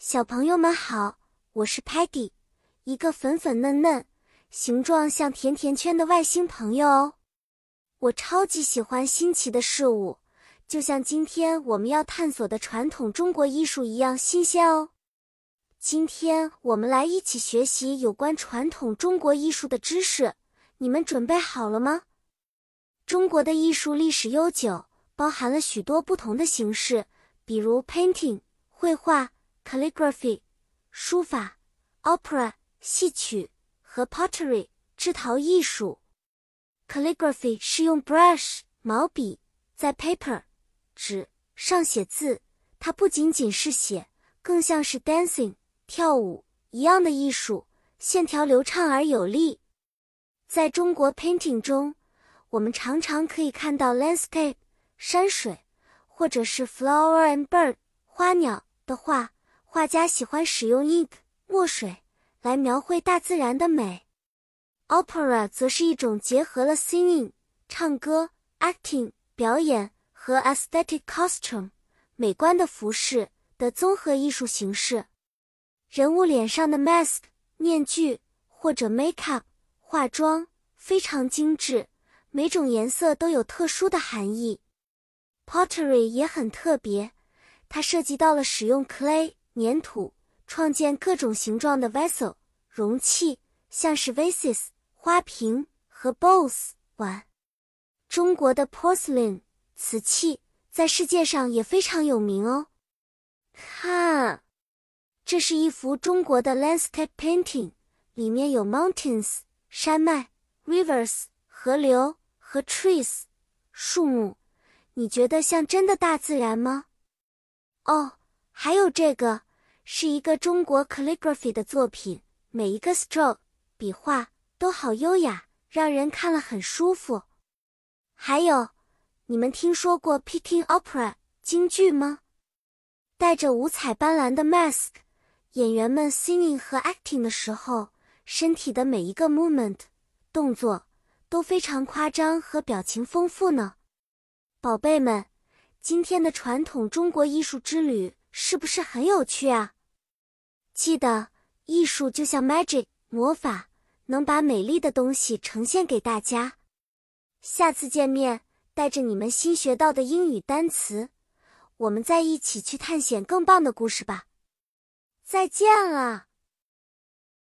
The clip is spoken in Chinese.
小朋友们好，我是 Patty，一个粉粉嫩嫩、形状像甜甜圈的外星朋友哦。我超级喜欢新奇的事物，就像今天我们要探索的传统中国艺术一样新鲜哦。今天我们来一起学习有关传统中国艺术的知识，你们准备好了吗？中国的艺术历史悠久，包含了许多不同的形式，比如 painting 绘画。Calligraphy 书法，opera 戏曲和 pottery 制陶艺术。calligraphy 是用 brush 毛笔在 paper 纸上写字，它不仅仅是写，更像是 dancing 跳舞一样的艺术，线条流畅而有力。在中国 painting 中，我们常常可以看到 landscape 山水，或者是 flower and bird 花鸟的画。画家喜欢使用 ink 墨水来描绘大自然的美。Opera 则是一种结合了 singing 唱歌、acting 表演和 aesthetic costume 美观的服饰的综合艺术形式。人物脸上的 mask 面具或者 makeup 化妆非常精致，每种颜色都有特殊的含义。Pottery 也很特别，它涉及到了使用 clay。粘土创建各种形状的 vessel 容器，像是 vases 花瓶和 bowls 碗。中国的 porcelain 瓷器在世界上也非常有名哦。看，这是一幅中国的 landscape painting，里面有 mountains 山脉，rivers 河流和 trees 树木。你觉得像真的大自然吗？哦，还有这个。是一个中国 calligraphy 的作品，每一个 stroke 笔画都好优雅，让人看了很舒服。还有，你们听说过 Peking opera 京剧吗？带着五彩斑斓的 mask，演员们 singing 和 acting 的时候，身体的每一个 movement 动作都非常夸张和表情丰富呢。宝贝们，今天的传统中国艺术之旅是不是很有趣啊？记得，艺术就像 magic 魔法，能把美丽的东西呈现给大家。下次见面，带着你们新学到的英语单词，我们再一起去探险更棒的故事吧。再见了。